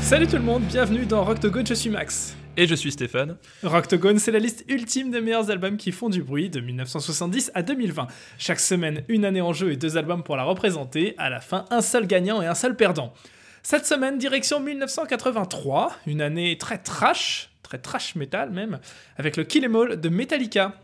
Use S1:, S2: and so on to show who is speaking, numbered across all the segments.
S1: Salut tout le monde, bienvenue dans Rocktogone, je suis Max.
S2: Et je suis Stéphane.
S1: Rocktogone, c'est la liste ultime des meilleurs albums qui font du bruit de 1970 à 2020. Chaque semaine, une année en jeu et deux albums pour la représenter. À la fin, un seul gagnant et un seul perdant. Cette semaine, direction 1983, une année très trash, très trash metal même, avec le Kill Em All de Metallica.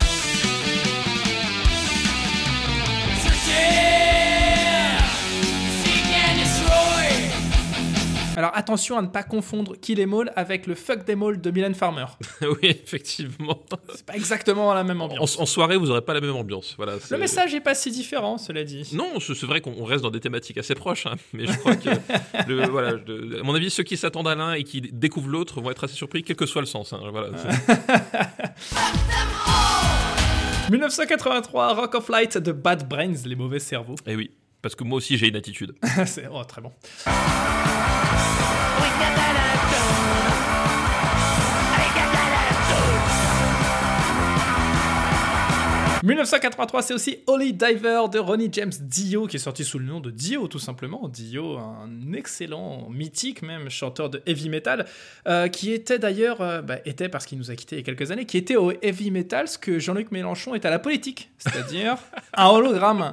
S1: Alors attention à ne pas confondre Kill Em All avec le Fuck Them All de Mylène Farmer.
S2: oui, effectivement.
S1: C'est pas exactement la même ambiance.
S2: En, soirée, vous n'aurez pas la même ambiance. Voilà,
S1: le message est pas si différent, cela dit.
S2: Non, c'est vrai qu'on reste dans des thématiques assez proches, hein, mais je crois que, le, voilà, à mon avis, ceux qui s'attendent à l'un et qui découvrent l'autre vont être assez surpris, quel que soit le sens. Hein, voilà,
S1: 1983, Rock of Light de Bad Brains, les mauvais cerveaux.
S2: Eh oui, parce que moi aussi j'ai une attitude.
S1: c'est oh, très bon. get that 1983, c'est aussi Holy Diver de Ronnie James Dio, qui est sorti sous le nom de Dio, tout simplement. Dio, un excellent, mythique même, chanteur de heavy metal, euh, qui était d'ailleurs, euh, bah, était parce qu'il nous a quitté il y a quelques années, qui était au heavy metal ce que Jean-Luc Mélenchon est à la politique, c'est-à-dire un hologramme.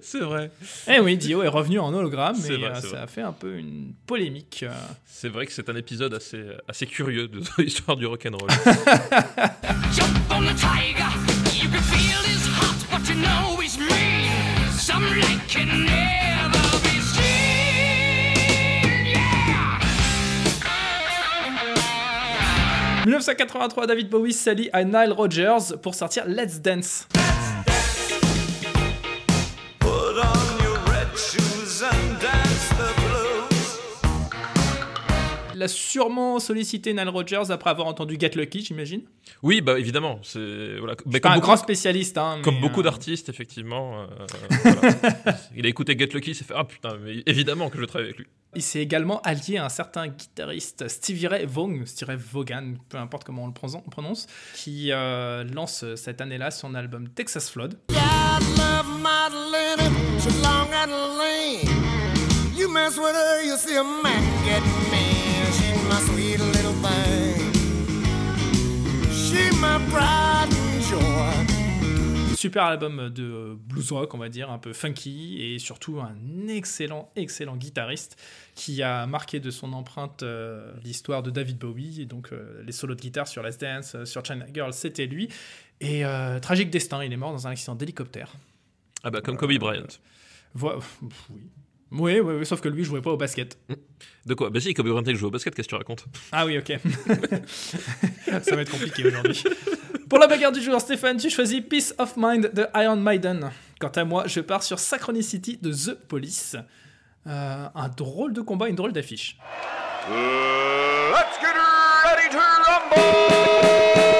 S2: C'est vrai.
S1: Eh oui, Dio est revenu en hologramme, mais euh, ça a fait un peu une polémique.
S2: C'est vrai que c'est un épisode assez, assez curieux de l'histoire du rock'n'roll. You can feel his 1983, David Bowie s'allie à Nile Rodgers pour sortir Let's Dance. Il a sûrement sollicité Nile Rodgers après avoir entendu Get Lucky, j'imagine. Oui, bah évidemment. C'est voilà.
S1: Mais comme un grand spécialiste, hein,
S2: comme beaucoup euh, d'artistes, effectivement. Euh, voilà. Il a écouté Get Lucky, il s'est fait ah putain, mais évidemment que je travaille avec lui.
S1: Il s'est également allié à un certain guitariste Stevie Ray Vaughan, Stevie Vaughan, peu importe comment on le prononce, qui euh, lance cette année-là son album Texas Flood. You mess with her, you see a man get Super album de blues rock, on va dire, un peu funky et surtout un excellent, excellent guitariste qui a marqué de son empreinte euh, l'histoire de David Bowie et donc euh, les solos de guitare sur Let's Dance, euh, sur China Girl, c'était lui. Et tragique destin, il est mort dans un accident d'hélicoptère.
S2: Ah bah comme Kobe Bryant.
S1: oui, oui, oui, sauf que lui jouait pas au basket.
S2: De quoi? Bah si, comme Bryant joue au basket, qu'est-ce que tu racontes?
S1: Ah oui, ok. Ça va être compliqué aujourd'hui. Pour la bagarre du jour, Stéphane, tu choisis Peace of Mind de Iron Maiden. Quant à moi, je pars sur Synchronicity de The Police. Euh, un drôle de combat, une drôle d'affiche. let's get ready to rumble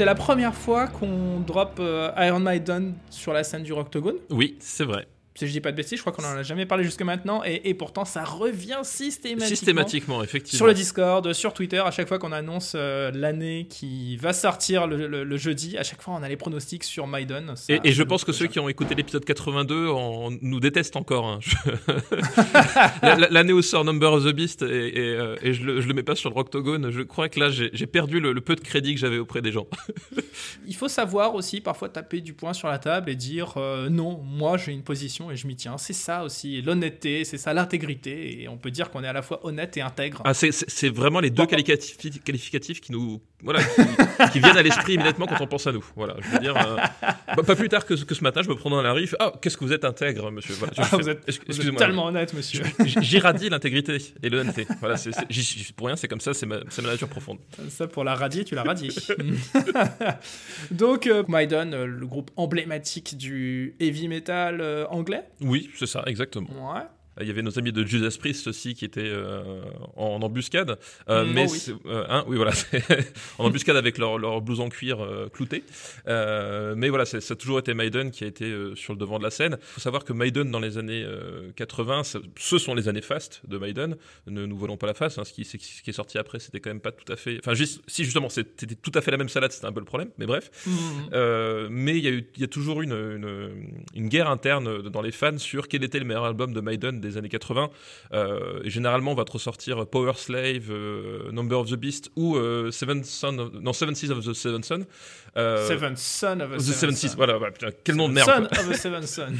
S1: c'est la première fois qu'on drop euh, Iron Maiden sur la scène du Rocktogone.
S2: Oui, c'est vrai.
S1: Si je dis pas de bêtises, je crois qu'on en a jamais parlé jusque maintenant, et, pourtant ça revient systématiquement.
S2: Systématiquement, effectivement.
S1: Sur le Discord, sur Twitter, à chaque fois qu'on annonce euh, l'année qui va sortir le, jeudi, à chaque fois on a les pronostics sur Maiden.
S2: Et, je pense que ceux qui ont écouté l'épisode 82 en, nous détestent encore. Hein. l'année où sort Number of the Beast, et, euh, je, le, le mets pas sur le Rocktogone, je crois que là j'ai perdu le, peu de crédit que j'avais auprès des gens.
S1: Il faut savoir aussi parfois taper du poing sur la table et dire euh, non, moi j'ai une position et je m'y tiens. C'est ça aussi, l'honnêteté, c'est ça l'intégrité. Et on peut dire qu'on est à la fois honnête et intègre.
S2: Ah, c'est vraiment les deux qualificatifs, qualificatifs qui nous voilà, qui, viennent à l'esprit immédiatement quand on pense à nous. Voilà, je veux dire, euh, pas plus tard que, que, ce matin, je me prends dans la rue, ah, qu'est-ce que vous êtes intègre, monsieur? Voilà,
S1: ah, vous, êtes, tellement honnête, monsieur.
S2: J'irradie l'intégrité et l'honnêteté. Voilà, c'est pour rien, c'est comme ça, c'est ma, ma, nature profonde.
S1: Ça, pour la radier, tu la radies. Donc, euh, Maiden, euh, le groupe emblématique du heavy metal anglais.
S2: Oui, c'est ça, exactement.
S1: Ouais.
S2: Il y avait nos amis de Judas Priest aussi qui étaient euh, en, embuscade. Euh,
S1: Mm,
S2: mais
S1: oh oui.
S2: euh, hein, oui, voilà, en embuscade avec leur, leur blouse en cuir clouté. Mais voilà, ça a toujours été Maiden qui a été sur le devant de la scène. Il faut savoir que Maiden dans les années euh, 80, ça- ce sont les années fast de Maiden. Ne nous voilons pas la face. hein, ce, qui, c'est- ce qui est sorti après, c'était quand même pas tout à fait. Enfin, juste- si justement c'était tout à fait la même salade, c'était un peu le problème. Mais bref.
S1: Mm.
S2: Euh, mais il y, a y toujours une, une, une guerre interne dans les fans sur quel était le meilleur album de Maiden des années 80. Euh, et généralement, on va te ressortir Power Slave, euh, Number of the Beast ou euh, Seven, Son of- non, Seven Seas of the Seven Son.
S1: Seven Son of
S2: the
S1: Seven
S2: Seven. Seas, voilà, putain, quel nom de merde.
S1: Son of a Seven Son.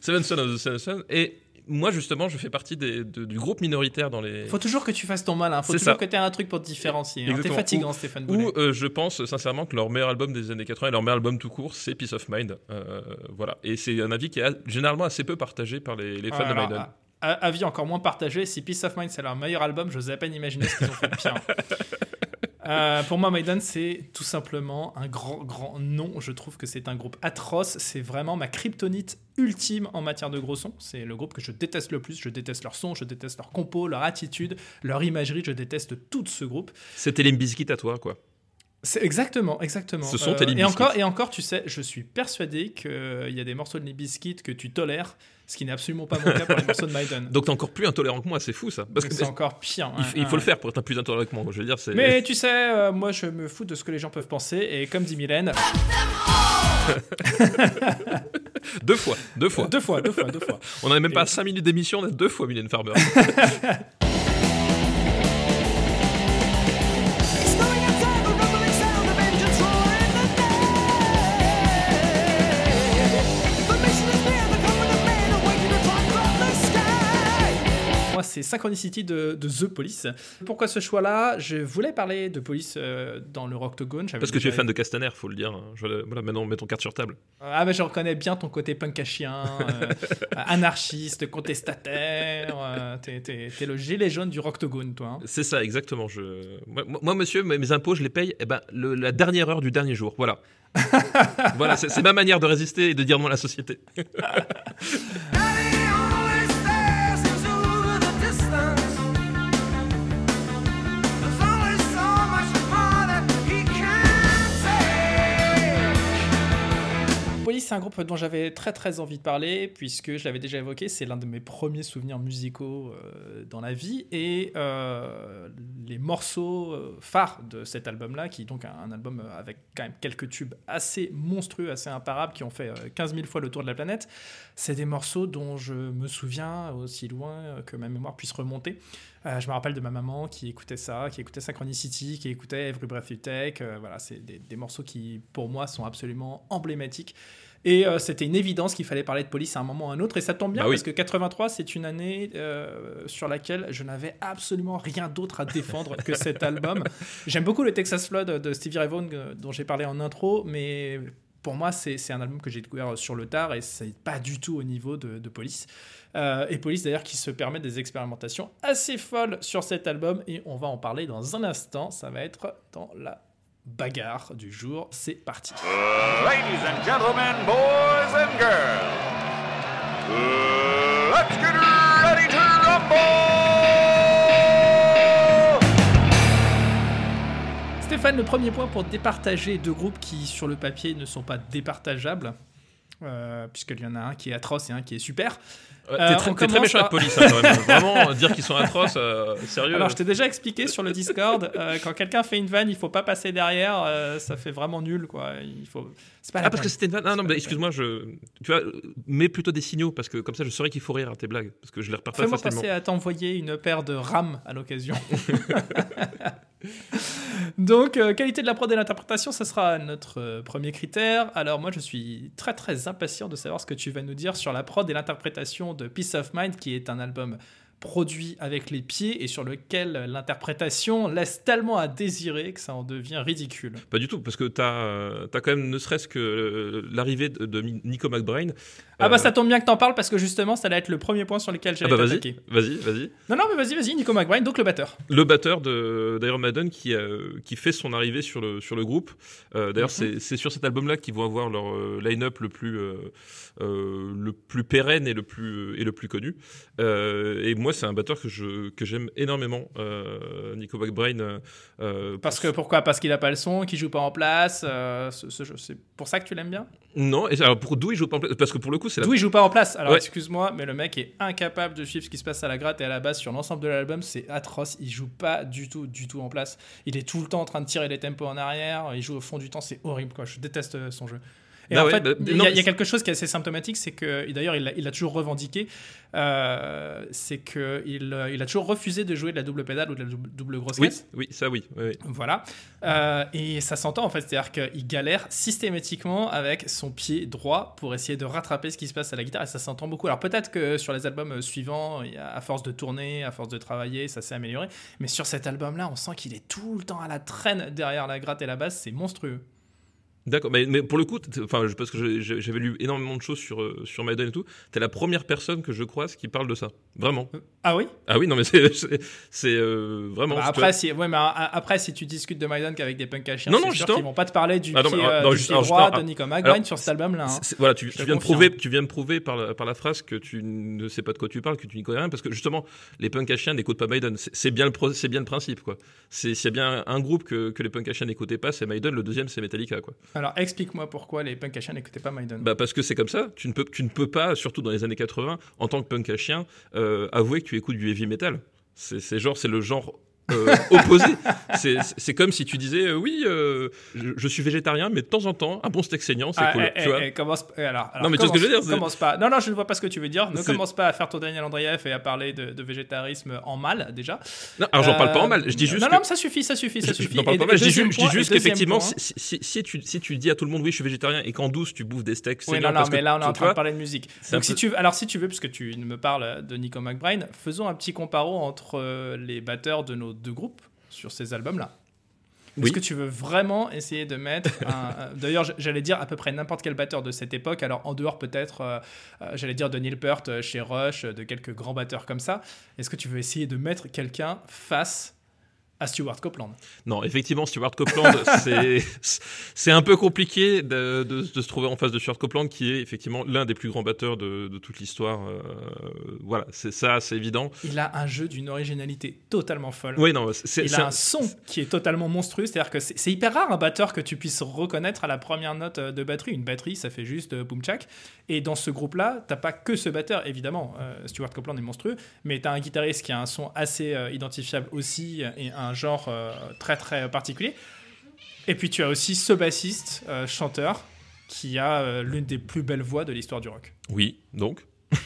S2: Seven Son of the Seven Son. Et moi, justement, je fais partie des- de- du groupe minoritaire dans les.
S1: Faut toujours que tu fasses ton malin. Faut
S2: C'est
S1: toujours
S2: ça.
S1: que tu aies un truc pour te différencier. hein. T'es fatigant, Stéphane Boulet.
S2: Ou euh, je pense sincèrement que leur meilleur album des années 80 et leur meilleur album tout court, c'est Peace of Mind. Euh, voilà. Et c'est un avis qui est généralement assez peu partagé par les, les fans de Maiden.
S1: Avis encore moins partagé. Si Peace of Mind c'est leur meilleur album, je n'ose à peine imaginer ce qu'ils ont fait de pire. Euh, pour moi, Maiden, c'est tout simplement un grand, grand nom. Je trouve que c'est un groupe atroce. C'est vraiment ma kryptonite ultime en matière de gros son. C'est le groupe que je déteste le plus. Je déteste leur son, je déteste leur compo, leur attitude, leur imagerie. Je déteste tout ce groupe.
S2: C'était les Biscuits à toi, quoi.
S1: C'est exactement, exactement. Euh,
S2: Ce sont tes Limp
S1: et encore, et encore, tu sais, je suis persuadé qu'il y a des morceaux de Limp Bizkit que tu tolères, ce qui n'est absolument pas mon cas pour les morceaux de Maiden.
S2: Donc t'es encore plus intolérant que moi, c'est fou ça. Parce que
S1: c'est encore pire.
S2: il,
S1: hein,
S2: il faut
S1: hein.
S2: le faire pour être plus intolérant que moi. Je veux dire, c'est.
S1: Mais tu sais, euh, moi je me fous de ce que les gens peuvent penser, et comme dit Mylène,
S2: Deux fois, deux fois.
S1: deux fois, deux fois, deux fois.
S2: On n'avait même pas
S1: Et-
S2: 5 minutes d'émission, on a deux fois Mylène Farmer.
S1: C'est Synchronicity de, de The Police. Pourquoi ce choix-là? Je voulais parler de Police euh, dans le Rocktogone. j'avais
S2: Parce que tu es fan de Castaner, faut le dire. Je- voilà, maintenant, mets ton carte sur table.
S1: Ah, mais je reconnais bien ton côté punk à chien, euh, anarchiste, contestataire. euh, t'es, t'es- t'es le gilet jaune du Rocktogone, toi. hein.
S2: C'est ça, exactement. Je... Moi, moi, monsieur, mes mes impôts, je les paye eh ben, le- la dernière heure du dernier jour. Voilà. voilà, c'est c'est ma manière de résister et de dire non à la société.
S1: c'est un groupe dont j'avais très très envie de parler, puisque je l'avais déjà évoqué, c'est l'un de mes premiers souvenirs musicaux euh, dans la vie, et euh, les morceaux euh, phares de cet album-là, qui est donc un, album avec quand même quelques tubes assez monstrueux, assez imparables, qui ont fait euh, 15 000 fois le tour de la planète, c'est des morceaux dont je me souviens aussi loin que ma mémoire puisse remonter. Je me rappelle de ma maman qui écoutait ça, qui écoutait Synchronicity, qui écoutait Every Breath You Take. euh, voilà, c'est des morceaux qui, pour moi, sont absolument emblématiques. Et euh, c'était une évidence qu'il fallait parler de police à un moment ou à un autre. Et ça tombe bien
S2: Bah oui.
S1: parce que 83, c'est une année euh, sur laquelle je n'avais absolument rien d'autre à défendre que cet album. J'aime beaucoup le Texas Flood de Stevie Ray Vaughan euh, dont j'ai parlé en intro, mais pour moi, c'est c'est un album que j'ai découvert sur le tard et c'est pas du tout au niveau de, de Police. Euh, et Police d'ailleurs qui se permet des expérimentations assez folles sur cet album et on va en parler dans un instant. Ça va être dans la bagarre du jour. C'est parti.
S3: Ladies and gentlemen, boys and girls, let's get ready to rumble!
S1: Stéphane, le premier point pour départager deux groupes qui, sur le papier, ne sont pas départageables. Euh, Puisqu'il y en a un qui est atroce et un qui est super. Euh,
S2: t'es très, t'es méchant
S1: par-
S2: avec police, hein, quand même. Vraiment, dire qu'ils sont atroces, euh, sérieux.
S1: Alors, je t'ai déjà expliqué sur le Discord, euh, quand quelqu'un fait une vanne, il faut pas passer derrière, ça fait vraiment nul, quoi. Il faut. C'est pas la
S2: Ah, parce que c'était une vanne. Ah, non, mais excuse-moi, je. Tu vois, mets plutôt des signaux, parce que comme ça, je saurais qu'il faut rire à tes blagues. Parce que je les repère pas
S1: Fais-moi
S2: facilement.
S1: passer à t'envoyer une paire de RAM à l'occasion. Donc, euh, qualité de la prod et l'interprétation, ce sera notre euh, premier critère. Alors, moi, je suis très très impatient de savoir ce que tu vas nous dire sur la prod et l'interprétation de Peace of Mind, qui est un album produit avec les pieds et sur lequel l'interprétation laisse tellement à désirer que ça en devient ridicule.
S2: Pas du tout, parce que tu as, quand même, ne serait-ce que euh, l'arrivée de, de Nico McBrain.
S1: Ah bah
S2: euh,
S1: ça tombe bien que t'en parles parce que justement ça allait être le premier point sur lequel
S2: Ah
S1: j'allais
S2: bah vas-y, vas-y, vas-y.
S1: Non non mais vas-y vas-y Nico McBride donc le batteur.
S2: Le batteur de d'Iron Maiden qui, euh, qui fait son arrivée sur le, sur le groupe. Euh, D'ailleurs,
S1: Mhm.
S2: c'est c'est sur cet album-là qu'ils vont avoir leur euh, line-up le plus euh, le plus pérenne et le plus et le plus connu. Et moi, c'est un batteur que je que j'aime énormément, Nico euh,
S1: Parce que pourquoi? Parce qu'il a pas le son, qu'il joue pas en place. ce- c'est pour ça que tu l'aimes bien?
S2: Non, et alors pour d'où il joue pas en place Parce que pour le coup, c'est la
S1: D'où il joue pas en place. Alors
S2: Ouais.
S1: excuse-moi, mais le mec est incapable de suivre ce qui se passe à la gratte et à la base sur l'ensemble de l'album, c'est atroce. Il joue pas du tout, du tout en place. Il est tout le temps en train de tirer les tempos en arrière. Il joue au fond du temps, c'est horrible quoi. Je déteste euh, son jeu. Et
S2: Ah
S1: en
S2: ouais,
S1: fait,
S2: bah,
S1: il y, a- y a quelque chose qui est assez symptomatique, c'est que, d'ailleurs, il il l'a toujours revendiqué, euh, c'est que il, euh, a toujours refusé de jouer de la double pédale ou de la double, grosse caisse.
S2: oui, ça oui. oui, oui.
S1: Voilà. Euh, et ça s'entend en fait, c'est-à-dire qu'il galère systématiquement avec son pied droit pour essayer de rattraper ce qui se passe à la guitare et ça s'entend beaucoup. Alors peut-être que sur les albums suivants, a- à force de tourner, à force de travailler, ça s'est amélioré. Mais sur cet album-là, on sent qu'il est tout le temps à la traîne derrière la gratte et la basse, c'est monstrueux.
S2: D'accord, mais, mais pour le coup, enfin, parce que j'avais lu énormément de choses sur, euh, sur Maiden et tout, t'es la première personne que je croise qui parle de ça. Vraiment.
S1: Ah oui?
S2: Ah oui, non, mais c'est euh, vraiment.
S1: Bah, après, si, ouais, mais euh, après, si tu discutes de Maiden qu'avec des punks à chiens,
S2: Non, non,
S1: sûr qu'ils vont pas te parler du
S2: Ah, non,
S1: pied,
S2: mais, non,
S1: du
S2: juste-
S1: pied
S2: alors,
S1: droit
S2: juste-
S1: de Nico McBride sur cet album-là. hein.
S2: Voilà, tu, viens de prouver, tu viens de prouver par la, par la phrase que tu ne sais pas de quoi tu parles, que tu n'y connais rien, parce que justement, les punks à chiens n'écoutent pas Maiden. C'est bien le bien le principe, quoi. C'est s'il y a bien un groupe que, que les punks à chiens n'écoutaient pas, c'est Maiden. Le deuxième, c'est Metallica, quoi.
S1: Alors explique-moi pourquoi les punks à chiens n'écoutaient pas Maiden.
S2: Bah parce que c'est comme ça. Tu ne peux, tu ne peux pas, surtout dans les années 80, en tant que punk à chien, euh, avouer que tu écoutes du heavy metal. C'est genre, c'est le genre. Euh, opposé. C'est- comme si tu disais euh, oui, euh, je, je suis végétarien, mais de temps en temps, un bon steak saignant, c'est
S1: Ah,
S2: cool.
S1: eh,
S2: tu vois
S1: eh, commence, eh, alors, alors,
S2: Non, mais tu vois ce que je veux dire, c'est-
S1: Commence pas. Non, non, je ne vois pas ce que tu veux dire. Ne commence pas à faire ton Daniel Andreev et à parler de, de végétarisme en mal, déjà.
S2: Non, alors j'en parle pas en
S1: Euh,
S2: mal. Je dis juste
S1: Non,
S2: que
S1: non, mais ça suffit, ça suffit, ça
S2: Je-
S1: suffit.
S2: Je parle
S1: Et-
S2: pas mal. Je dis juste, dis qu'effectivement, si, si- si tu, si tu dis à tout le monde oui, je suis végétarien et qu'en douce tu bouffes des steaks
S1: Oui,
S2: saignants
S1: non, non,
S2: parce
S1: mais
S2: que
S1: là, on est en train de
S2: vois,
S1: parler de musique. Donc, si tu alors, si tu veux, puisque tu me parles de Nico McBride, faisons un petit comparo entre les batteurs de nos deux groupes sur ces albums-là. Est-ce
S2: Oui.
S1: que tu veux vraiment essayer de mettre un- D'ailleurs, j'allais dire à peu près n'importe quel batteur de cette époque, alors en dehors peut-être, euh, euh, j'allais dire de Neil Peart euh, chez Rush, de quelques grands batteurs comme ça. Est-ce que tu veux essayer de mettre quelqu'un face à Stuart Copeland
S2: Non, effectivement, Stuart Copeland, c'est un peu compliqué de, de- de se trouver en face de Stuart Copeland, qui est effectivement l'un des plus grands batteurs de, de toute l'histoire. euh, voilà, c'est ça, c'est évident.
S1: Il a un jeu d'une originalité totalement folle.
S2: Oui, non, c'est
S1: Il a
S2: un-
S1: un son qui est totalement monstrueux, c'est-à-dire que c'est hyper rare un batteur que tu puisses reconnaître à la première note euh, de batterie. Une batterie, ça fait juste euh, boom chak. Et dans ce groupe-là, t'as pas que ce batteur, évidemment. euh, Stuart Copeland est monstrueux, mais t'as un guitariste qui a un son assez euh, identifiable aussi et un genre euh, très très particulier. Et puis tu as aussi ce bassiste, euh, chanteur, qui a euh, l'une des plus belles voix de l'histoire du rock.
S2: Oui, donc.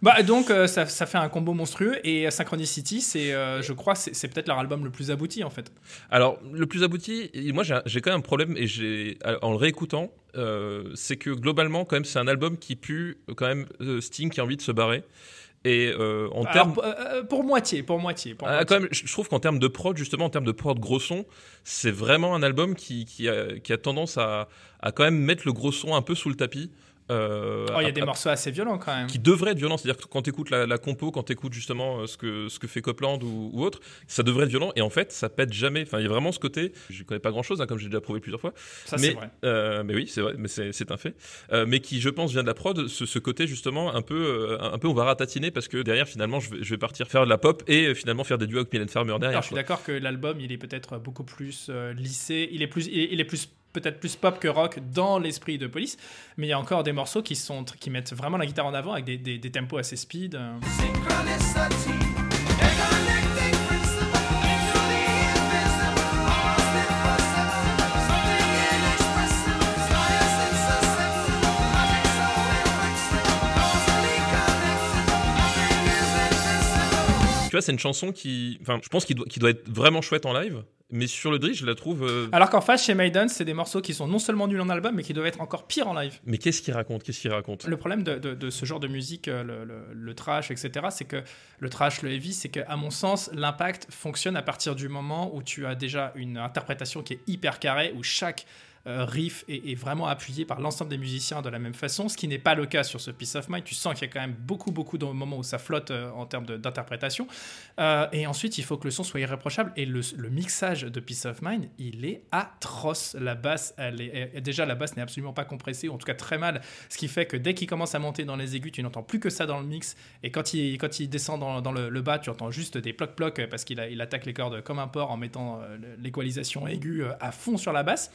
S1: Bah donc euh, ça, ça fait un combo monstrueux et Synchronicity, c'est, euh, je crois, c'est c'est peut-être leur album le plus abouti en fait.
S2: Alors, le plus abouti, moi j'ai quand même un problème, et j'ai en le réécoutant, euh, c'est que globalement, quand même, c'est un album qui pue quand même Sting qui a envie de se barrer. Et euh, en
S1: Alors,
S2: termes.
S1: pour, euh, pour moitié, pour moitié. Pour
S2: Ah,
S1: moitié.
S2: quand même, je je trouve qu'en termes de prod, justement, en termes de prod gros son, c'est vraiment un album qui, qui, a, qui a tendance à, à quand même mettre le gros son un peu sous le tapis. Euh,
S1: Oh, il y a des morceaux assez violents quand même.
S2: qui devrait être violent, c'est-à-dire que quand tu écoutes la, la compo, quand tu écoutes justement euh, ce que, ce que fait Copland ou, ou autre, ça devrait être violent et en fait ça pète jamais. Enfin, il y a vraiment ce côté, je connais pas grand-chose, comme j'ai déjà prouvé plusieurs fois,
S1: Ça,
S2: mais,
S1: c'est vrai.
S2: euh, mais oui, c'est vrai, mais c'est un fait. Euh, mais qui, je pense, vient de la prod, ce, ce côté justement un peu, un peu on va ratatiner parce que derrière finalement je vais, je vais partir faire de la pop et finalement faire des duos avec Mylène Farmer derrière.
S1: Alors, je suis d'accord que l'album, il est peut-être beaucoup plus lissé. Il est plus, il est, il est plus peut-être plus pop que rock dans l'esprit de Police, mais il y a encore des morceaux qui sont qui mettent vraiment la guitare en avant avec des, des, tempos assez speed. euh.
S2: Tu vois, c'est une chanson qui, enfin, je pense qu'il doit, qu'il doit être vraiment chouette en live. Mais sur le drill, je la trouve. euh,
S1: Alors qu'en face, chez Maiden, c'est des morceaux qui sont non seulement nuls en album, mais qui doivent être encore pires en live.
S2: Mais qu'est-ce qu'il raconte? Qu'est-ce qu'il raconte?
S1: Le problème de, de- de ce genre de musique, euh, le, le- le trash, etc., c'est que le trash, le heavy, c'est qu'à mon sens, l'impact fonctionne à partir du moment où tu as déjà une interprétation qui est hyper carrée, où chaque riff est, est vraiment appuyé par l'ensemble des musiciens de la même façon, ce qui n'est pas le cas sur ce Piece of Mind. Tu sens qu'il y a quand même beaucoup, beaucoup de moments où ça flotte euh, en termes d'interprétation. Euh, et ensuite, il faut que le son soit irréprochable. Et le, mixage de Peace of Mind, il est atroce. La basse, déjà, la basse n'est absolument pas compressée, ou en tout cas très mal. Ce qui fait que dès qu'il commence à monter dans les aigus, tu n'entends plus que ça dans le mix. Et quand il, descend dans, le, bas, tu entends juste des ploc-ploc parce qu'il attaque les cordes comme un porc en mettant euh, l'équalisation aiguë euh, à fond sur la basse.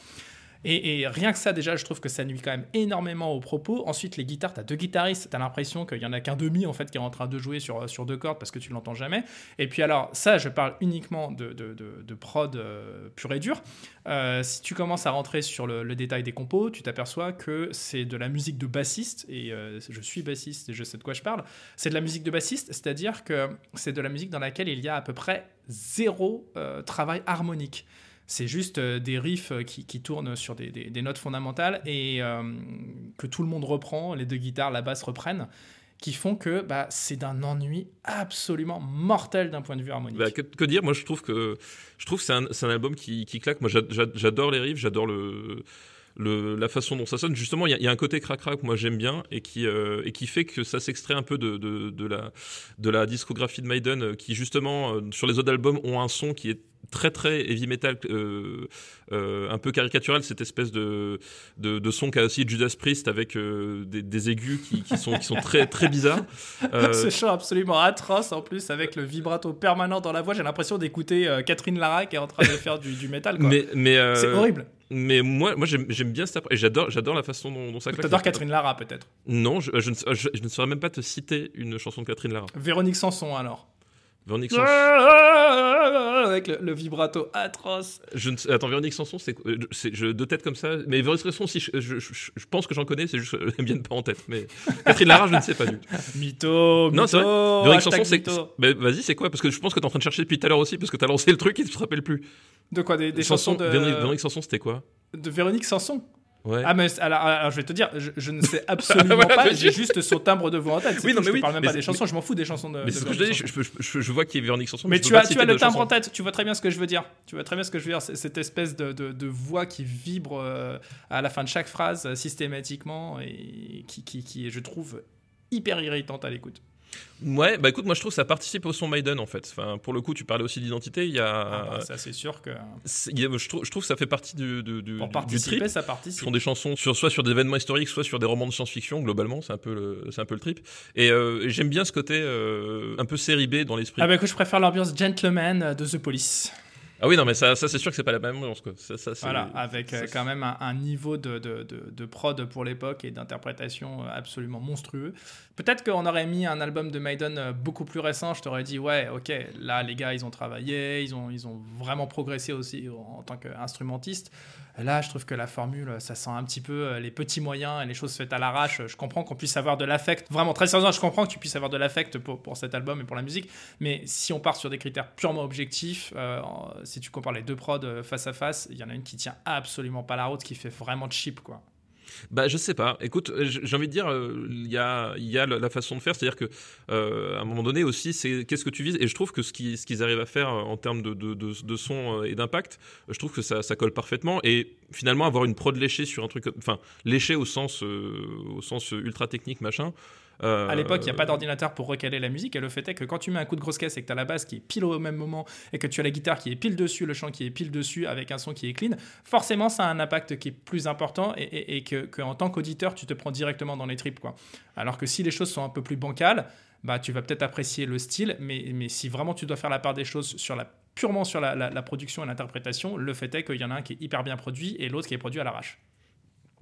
S1: Et, rien que ça, déjà, je trouve que ça nuit quand même énormément aux propos. Ensuite, les guitares, tu as deux guitaristes, tu as l'impression qu'il y en a qu'un demi en fait qui est en train de jouer sur, sur deux cordes parce que tu l'entends jamais. Et puis alors, ça, je parle uniquement de, de, de- de prod euh, pur et dur. Euh, si tu commences à rentrer sur le, détail des compos, tu t'aperçois que c'est de la musique de bassiste, et euh, je suis bassiste et je sais de quoi je parle. C'est de la musique de bassiste, c'est-à-dire que c'est de la musique dans laquelle il y a à peu près zéro travail harmonique. C'est juste euh, des riffs euh, qui, qui tournent sur des, des- notes fondamentales et euh, que tout le monde reprend, les deux guitares, la basse reprennent, qui font que bah, c'est d'un ennui absolument mortel d'un point de vue harmonique.
S2: Bah, que, dire Moi, je trouve que je trouve c'est un, album qui, claque. Moi, j'a- j'a- j'adore les riffs, j'adore le, le la façon dont ça sonne. Justement, il y, a- un côté crac-crac que moi j'aime bien et qui et qui fait que ça s'extrait un peu de, de, la de la discographie de Maiden, qui justement sur les autres albums ont un son qui est très très heavy metal euh, euh, un peu caricatural cette espèce de, de, de son qu'a aussi Judas Priest avec euh, des, des aigus qui, qui sont qui sont très très bizarres
S1: Ce chant absolument atroce en plus avec le vibrato permanent dans la voix. J'ai l'impression d'écouter Catherine Lara qui est en train de faire du, du métal. quoi.
S2: mais mais
S1: C'est horrible.
S2: Mais moi, moi j'aime bien cette approche. Et j'adore, j'adore la façon dont, dont ça claque.
S1: T'adores Catherine Lara peut-être.
S2: Non, je, je, ne, je- je ne saurais même pas te citer une chanson de Catherine Lara.
S1: Véronique Sanson alors.
S2: Véronique Sanson.
S1: Avec le, le vibrato atroce.
S2: Je ne attends, Véronique Sanson, c'est, euh, c'est je, de tête comme ça. Mais Véronique Sanson, si je, je, je- je pense que j'en connais, c'est juste que elles me viennent pas en tête. Mais Catherine Lara, je ne sais pas du tout.
S1: Mytho,
S2: Non, c'est vrai.
S1: mytho,
S2: Véronique
S1: hashtag
S2: Sanson, c'est. Mais vas-y, c'est quoi? Parce que je pense que t'es en train de chercher depuis tout à l'heure aussi, parce que t'as lancé le truc et tu te rappelles plus.
S1: De quoi? Des, des
S2: Chanson-
S1: chansons de
S2: Véronique, Véronique Sanson, c'était quoi?
S1: De Véronique Sanson?
S2: Ouais.
S1: Ah, mais alors, alors, je vais te dire, je, je ne sais absolument
S2: Voilà,
S1: pas,
S2: mais
S1: j'ai
S2: je-
S1: juste son timbre de voix en tête.
S2: Oui,
S1: tout,
S2: non,
S1: je
S2: mais
S1: te
S2: oui,
S1: parle même
S2: mais
S1: pas des chansons, je m'en fous des chansons de.
S2: mais c'est ce que je dis, je, je- je- je vois qu'il y a Véronique Sanson.
S1: Mais
S2: je
S1: tu as, tu as le timbre en tête, tu vois très bien ce que je veux dire. Tu vois très bien ce que je veux dire. Cette espèce de, de- de voix qui vibre euh, à la fin de chaque phrase euh, systématiquement et qui, qui, qui est, je trouve, hyper irritante à l'écoute.
S2: Ouais, bah écoute, moi je trouve que ça participe au son Maiden en fait. Enfin, pour le coup, tu parlais aussi d'identité. Il y a,
S1: Ah bah, ça, c'est sûr que
S2: a- je, trouve, je trouve que ça fait partie du, du, du,
S1: pour
S2: du
S1: participer,
S2: trip.
S1: ça
S2: Ils
S1: participe.
S2: font des chansons sur, soit sur des événements historiques, soit sur des romans de science-fiction. Globalement, c'est un peu le, c'est un peu le trip. Et euh, j'aime bien ce côté euh, un peu série B dans l'esprit.
S1: Ah bah écoute, je préfère l'ambiance gentleman de The Police.
S2: Ah oui, non, mais ça, ça c'est sûr que c'est pas la même ambiance quoi. Ça, ça, c'est-
S1: Voilà, avec euh,
S2: ça,
S1: quand même un, un niveau de, de, de, de prod pour l'époque et d'interprétation euh, absolument monstrueux. Peut-être qu'on aurait mis un album de Maiden euh, beaucoup plus récent, je t'aurais dit, ouais, ok, là les gars ils ont travaillé, ils ont, ils ont vraiment progressé aussi en tant qu'instrumentistes. Là, je trouve que la formule, ça sent un petit peu euh, les petits moyens et les choses faites à l'arrache. Je comprends qu'on puisse avoir de l'affect. Vraiment, très sérieusement, je comprends que tu puisses avoir de l'affect pour, pour cet album et pour la musique. Mais si on part sur des critères purement objectifs, euh, si tu compares les deux prods euh, face à face, il y en a une qui tient absolument pas la route, qui fait vraiment cheap, quoi.
S2: Bah, je sais pas. Écoute, euh, j'ai envie de dire, euh, il y a, y a la façon de faire, c'est-à-dire que à un moment donné aussi, c'est qu'est-ce que tu vises? Et je trouve que ce qu'ils ce arrivent à faire en termes de, de, son et d'impact, je trouve que ça, ça colle parfaitement. Et finalement, avoir une prod léchée sur un truc, enfin léchée au sens au sens ultra technique machin. Euh,
S1: À l'époque, il n'y a pas d'ordinateur pour recaler la musique, et le fait est que quand tu mets un coup de grosse caisse et que tu as la basse qui est pile au même moment, et que tu as la guitare qui est pile dessus, le chant qui est pile dessus, avec un son qui est clean, forcément, ça a un impact qui est plus important, et, et- et que, que en tant qu'auditeur, tu te prends directement dans les tripes. Quoi. Alors que si les choses sont un peu plus bancales, bah, tu vas peut-être apprécier le style, mais, mais si vraiment tu dois faire la part des choses sur la, purement sur la, la- la production et l'interprétation, le fait est qu'il y en a un qui est hyper bien produit, et l'autre qui est produit à l'arrache.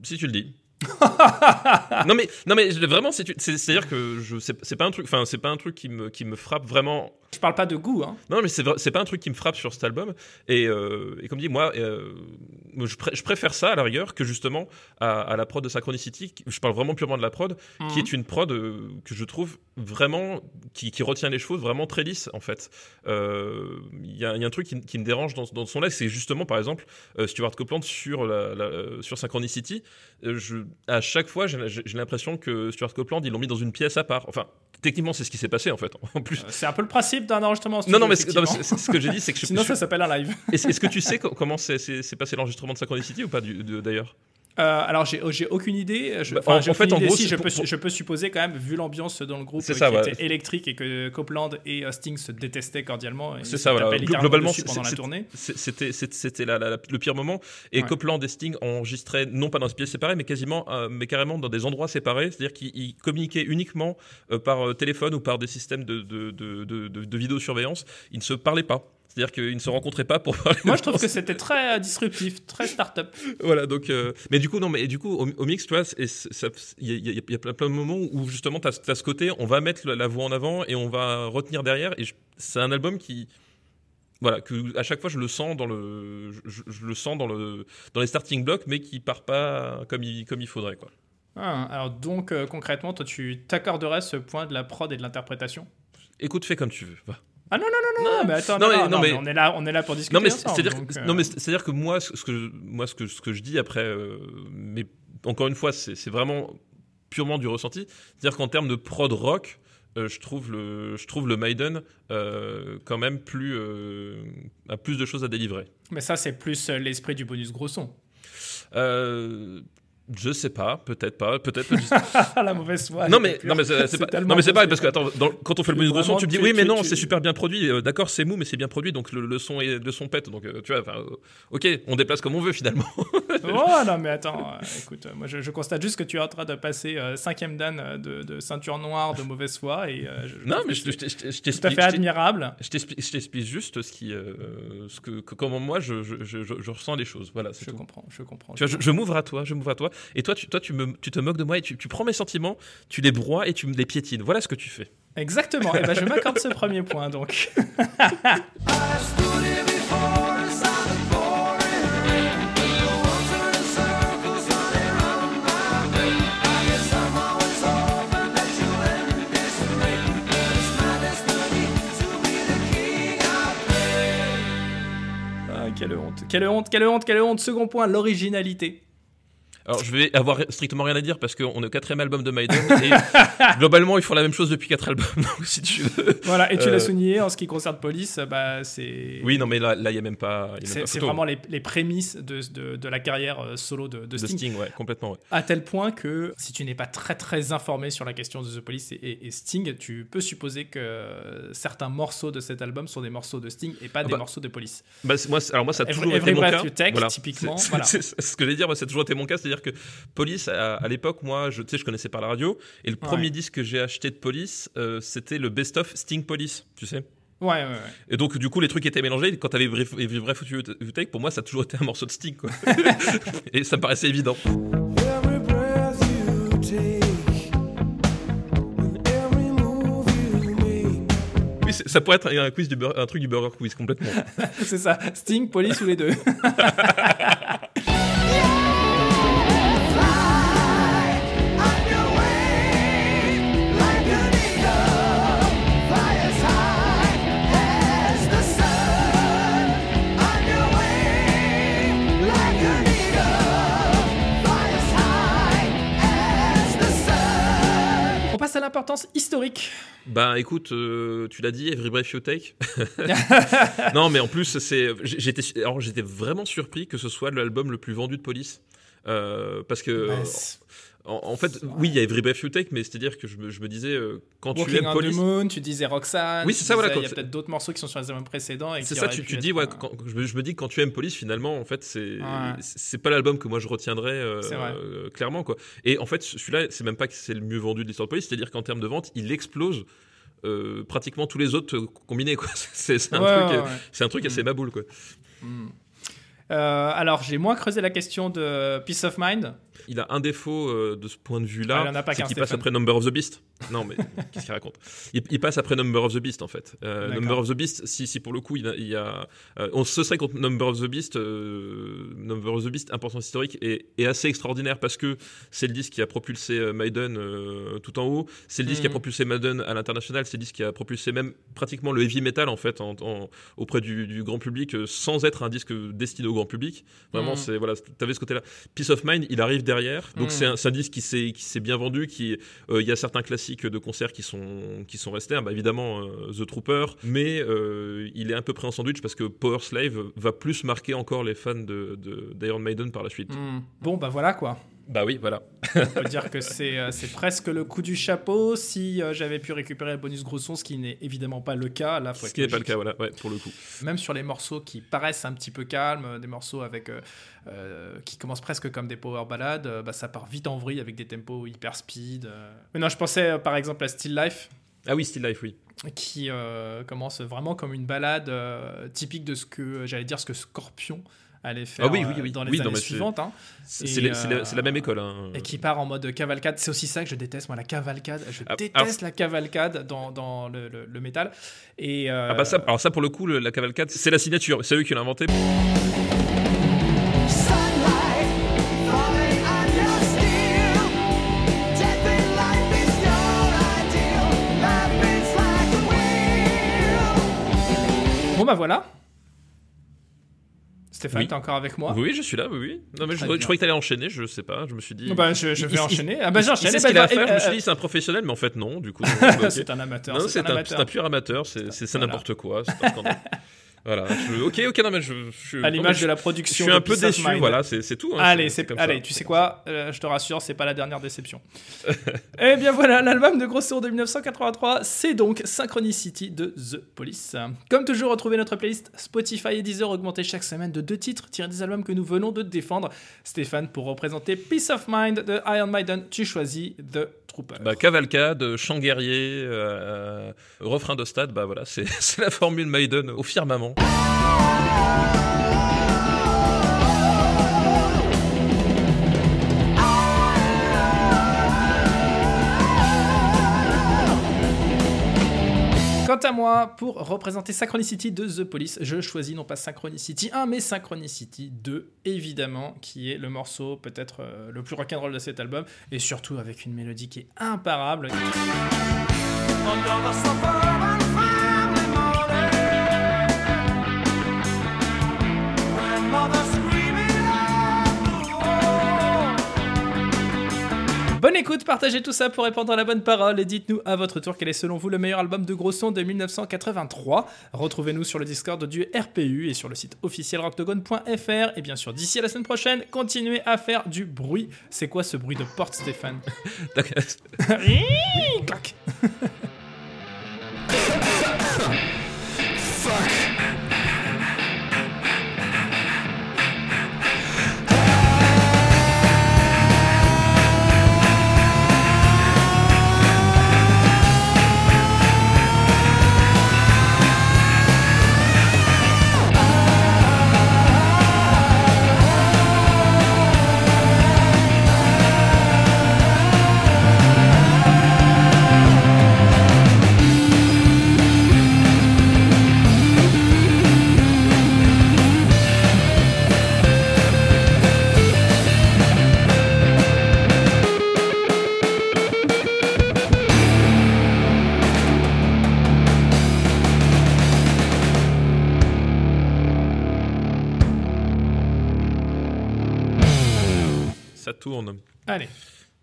S2: Si tu le dis. non mais non mais vraiment c'est c'est à dire que je c'est pas un truc enfin c'est pas un truc qui me qui me frappe vraiment.
S1: Je parle pas de goût, hein.
S2: non mais c'est c'est pas un truc qui me frappe sur cet album. Et, euh, et comme dit moi euh, je, pré- je préfère ça à la rigueur que justement à, à la prod de Synchronicity je parle vraiment purement de la prod qui est une prod euh, que je trouve vraiment qui, qui retient les choses vraiment très lisse en fait. Il y, a il y a un truc qui, qui me dérange dans, dans son là c'est justement par exemple Stuart Copeland sur la, la- sur Synchronicity je, à chaque fois j'ai l'impression que Stuart Copeland ils l'ont mis dans une pièce à part. Enfin techniquement c'est ce qui s'est passé en fait en plus.
S1: Euh, C'est un peu le principe d'un enregistrement en studio,
S2: non non mais, non, ce que j'ai dit c'est que je,
S1: Sinon,
S2: je-
S1: ça s'appelle un live.
S2: est-ce que tu sais co- comment c'est passé l'enregistrement de Synchronicity ou pas d'ailleurs?
S1: Euh, alors, j'ai j'ai aucune idée. Je,
S2: Bah, en- fait, en
S1: idée.
S2: gros,
S1: si, je, peux,
S2: pour-
S1: je peux supposer quand même, vu l'ambiance dans le groupe euh,
S2: ça,
S1: qui était électrique et que Copeland et euh, Sting se détestaient cordialement.
S2: C'est ça, voilà. globalement,
S1: pendant la tournée.
S2: C'était le pire moment. Et
S1: Ouais.
S2: Copeland et Sting enregistraient non pas dans des pièces séparées, mais quasiment, euh, mais carrément dans des endroits séparés. C'est-à-dire qu'ils ils communiquaient uniquement par téléphone ou par des systèmes de, de, de, de, de- de vidéosurveillance. Ils ne se parlaient pas. C'est-à-dire qu'ils ne se rencontraient pas pour parler.
S1: Moi, je trouve que c'était très euh, disruptif, très start-up.
S2: voilà donc euh, mais du coup non mais du coup au, au mix tu vois il y a, y y plein, plein de moments où justement tu as, ce côté on va mettre la, la voix en avant et on va retenir derrière et c'est un album qui voilà que à chaque fois je le sens dans le je, je- je le sens dans le dans les starting blocks mais qui part pas comme il comme il faudrait quoi
S1: Ah, alors, donc, euh, concrètement, toi, tu t'accorderais ce point de la prod et de l'interprétation?
S2: Écoute fais comme tu veux va.
S1: Ah non, non, non, non, non, mais attends,
S2: non,
S1: non,
S2: mais-
S1: non, on est là, on est là pour discuter.
S2: non mais
S1: euh,
S2: non mais c'est à dire que moi ce que je, moi ce que ce que je dis après euh, mais encore une fois c'est c'est vraiment purement du ressenti c'est à dire qu'en termes de prod rock euh, je trouve le je trouve le Maiden quand même plus a plus de choses à délivrer
S1: Mais ça, c'est plus l'esprit du bonus gros son.
S2: euh, je sais pas, peut-être pas, peut-être.
S1: Ah, la mauvaise foi.
S2: non mais non mais c'est pas non mais c'est pas parce que attends dans- quand on fait le bonus gros son tu me dis
S1: tu-
S2: oui mais
S1: tu-
S2: non
S1: tu-
S2: c'est super bien produit euh, d'accord c'est mou mais c'est bien produit donc le, le son est le son pète donc euh, tu vois enfin, euh, ok on déplace comme on veut finalement
S1: Oh non, mais attends, euh, écoute, moi je, je constate juste que tu es en train de passer cinquième dan de, de ceinture noire de mauvaise foi et je,
S2: non mais je, je
S1: tout à
S2: t'explique
S1: fait admirable.
S2: je t'explique t'explique juste ce qui ce que, que- comment moi je, je, je, je- je ressens les choses voilà
S1: Je comprends, je comprends.
S2: tu vois, je m'ouvre à toi, je m'ouvre à toi, et toi, tu, toi, tu, me, tu te moques de moi et tu, tu prends mes sentiments, tu les broies et tu me les piétines. Voilà ce que tu fais.
S1: Exactement, et ben je m'accorde ce premier point donc. Ah, quelle honte, quelle honte, quelle honte, quelle honte. Second point, l'originalité.
S2: Alors, je vais avoir strictement rien à dire parce qu'on est au quatrième album de Maiden et globalement, ils font la même chose depuis quatre albums. Donc, si tu veux.
S1: Voilà, et tu
S2: Euh,
S1: l'as souligné, en ce qui concerne Police, bah c'est.
S2: Oui, non, mais là, là, il y a même pas. il y a même
S1: C'est
S2: pas
S1: c'est vraiment les, les prémices de, de, de la carrière euh, solo de, de
S2: de
S1: Sting.
S2: Sting, ouais, complètement. Ouais.
S1: À tel point que si tu n'es pas très très informé sur la question de The Police et, et- et Sting, tu peux supposer que euh, certains morceaux de cet album sont des morceaux de Sting et pas des
S2: bah,
S1: morceaux de Police.
S2: Bah, c'est- moi, c'est- alors moi, ça a
S1: Every-
S2: toujours
S1: Every
S2: été mon
S1: Breath
S2: cas.
S1: Take, typiquement,
S2: C'est-
S1: voilà.
S2: C'est c'est ce que je vais dire. Moi, ça a toujours été mon cas, c'est-à-dire que Police, à, à l'époque, moi, je, tu sais, je connaissais par la radio, et le premier disque que j'ai acheté de Police, euh, c'était le best-of Sting Police, tu sais.
S1: Ouais, ouais, ouais.
S2: Et donc, du coup, les trucs étaient mélangés. Quand t'avais Every Breath You Take, pour moi, ça a toujours été un morceau de Sting, quoi. et ça me paraissait évident. Oui, c'est- ça pourrait être un, quiz du un truc du Burger Quiz, complètement.
S1: C'est ça, Sting, Police ou les deux. à l'importance historique.
S2: Bah écoute, euh, tu l'as dit, Every Breath You Take. non, mais en plus, c'est, j'étais, alors j'étais vraiment surpris que ce soit l'album le plus vendu de Police. Euh, parce que,
S1: Bah,
S2: en, en fait, oui, il y a Every Breath You Take, mais c'est-à-dire que je me, je me disais, euh, quand tu aimes
S1: on
S2: Police.
S1: the Moon, tu disais Roxanne.
S2: Oui, c'est ça, voilà,
S1: Il y a peut-être d'autres morceaux qui sont sur les albums précédents.
S2: C'est ça, tu, tu dis, ouais,
S1: euh,
S2: quand- je, me, je me dis quand tu aimes Police, finalement, en fait, c'est
S1: Ouais.
S2: c'est pas l'album que moi je retiendrai euh, euh, clairement, quoi. Et en fait, celui-là, c'est même pas que c'est le mieux vendu de l'histoire de Police, c'est-à-dire qu'en termes de vente, il explose pratiquement tous les autres combinés, quoi. C'est un,
S1: Ouais,
S2: c'est un truc assez
S1: Mm.
S2: maboule, quoi.
S1: Euh, alors, j'ai moins creusé la question de Peace of Mind.
S2: Il a un défaut euh, de ce point de
S1: Ah,
S2: vue-là,
S1: il en a pas
S2: c'est qu'il passe après Number of the Beast. Non, mais qu'est-ce qu'il raconte? Il, il passe après Number of the Beast, en fait. Euh. Number of the Beast, si, si pour le coup, il y a... il y a- euh, on se serait contre Number of the Beast. Number of the Beast, importance historique, est, est assez extraordinaire parce que c'est le disque qui a propulsé Maiden tout en haut. C'est le disque qui a
S1: Mhm.
S2: propulsé Maiden à l'international. C'est le disque qui a propulsé même pratiquement le heavy metal, en fait, en- en- auprès du, du grand public, sans être un disque destiné au grand public. Vraiment,
S1: Mhm.
S2: c'est voilà, t'avais ce côté-là. Peace of Mind, il arrive derrière. Donc
S1: Mhm.
S2: c'est un, disque qui s'est qui s'est bien vendu. Qui euh, il y a certains classiques de concerts qui sont qui sont restés. hein. Bah, évidemment euh, The Trooper, mais euh, il est un peu pris en sandwich parce que Power Slave va plus marquer encore les fans de de- d'Iron Maiden par la suite.
S1: Hmm. Bon, bah voilà quoi.
S2: Bah oui, voilà.
S1: On peut dire que c'est euh, presque le coup du chapeau. Si euh, j'avais pu récupérer le bonus gros son, ce qui n'est évidemment pas le cas, là, faut
S2: Ce qui n'est pas le cas, voilà, ouais, pour le coup.
S1: Même sur les morceaux qui paraissent un petit peu calmes, euh, des morceaux avec euh, qui commencent presque comme des power ballades, bah, ça part vite en vrille avec des tempos hyper speed. Mais non, je pensais par exemple à Still Life.
S2: Ah oui, Still Life, oui.
S1: qui euh, commence vraiment comme une balade euh, typique de ce que j'allais dire ce que Scorpion allait faire
S2: Ah oui, oui,
S1: euh,
S2: oui.
S1: dans les
S2: Oui, non,
S1: années suivantes hein,
S2: C'est la,
S1: euh,
S2: c'est la même école. Hein.
S1: et qui part en mode cavalcade c'est aussi ça que je déteste moi la cavalcade je
S2: Ah,
S1: déteste la cavalcade dans, dans le, le- le métal et euh,
S2: Ah bah ça, alors ça pour le coup, le- la cavalcade, c'est la signature. C'est eux qui l'ont inventé.
S4: Sunlight falling on
S1: Stéphane
S2: Oui.
S1: t'es encore avec moi
S2: Oui, je suis là, oui, oui. Non, mais je, je croyais que t'allais enchaîner, je sais pas, je me suis dit.
S1: bah, je, vais
S2: il-
S1: enchaîner ah bah j'enchaîne Eh
S2: ce qu'il a à
S1: bah,
S2: faire,
S1: eh,
S2: je me suis
S1: eh,
S2: dit c'est un professionnel, mais en fait non, du coup. bah,
S1: c'est un amateur
S2: Non,
S1: c'est un
S2: c'est c'est pur amateur, c'est c'est- c'est n'importe quoi, c'est un scandale. Voilà, je- ok, ok, non mais je, je, suis-
S1: à l'image
S2: je-
S1: de la
S2: Je suis un peu déçu, voilà, c'est tout. hein,
S1: Allez,
S2: c'est
S1: allez,
S2: ça.
S1: tu sais quoi Euh, Je te rassure, c'est pas la dernière déception. Eh bien voilà, l'album de Grosso de 1983, c'est donc Synchronicity de The Police. Comme toujours, retrouvez notre playlist Spotify et Deezer augmentée chaque semaine de deux titres tirés des albums que nous venons de défendre. Stéphane, pour représenter Peace of Mind de Iron Maiden, tu choisis The Trooper.
S2: Bah, cavalcade, chant guerrier, euh, refrain de stade, bah voilà, c'est la formule Maiden au firmament.
S1: Quant à moi, pour représenter Synchronicity de The Police, je choisis non pas Synchronicity 1, mais Synchronicity 2, évidemment, qui est le morceau peut-être euh, le plus rock'n'roll de cet album, et surtout avec une mélodie qui est imparable. Bonne écoute, partagez tout ça pour répondre à la bonne parole et dites-nous à votre tour quel est selon vous le meilleur album de gros son de 1983. Retrouvez-nous sur le Discord du RPU et sur le site officiel rockdogone.fr. Et bien sûr, d'ici à la semaine prochaine, continuez à faire du bruit. C'est quoi ce bruit de porte, Stéphane? Clac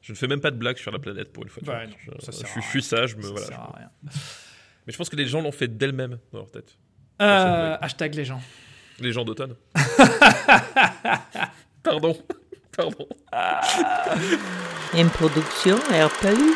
S2: Je ne fais même pas de blagues sur la planète pour une fois.
S1: Bah non,
S2: je,
S1: ça
S2: je suis sage, mais
S1: ça
S2: voilà.
S1: sert à rien.
S2: Mais je pense que les gens l'ont fait d'elles-mêmes dans leur tête.
S1: Euh, hashtag les gens.
S2: Les gens d'automne. Pardon. Pardon.
S5: Une production RPU.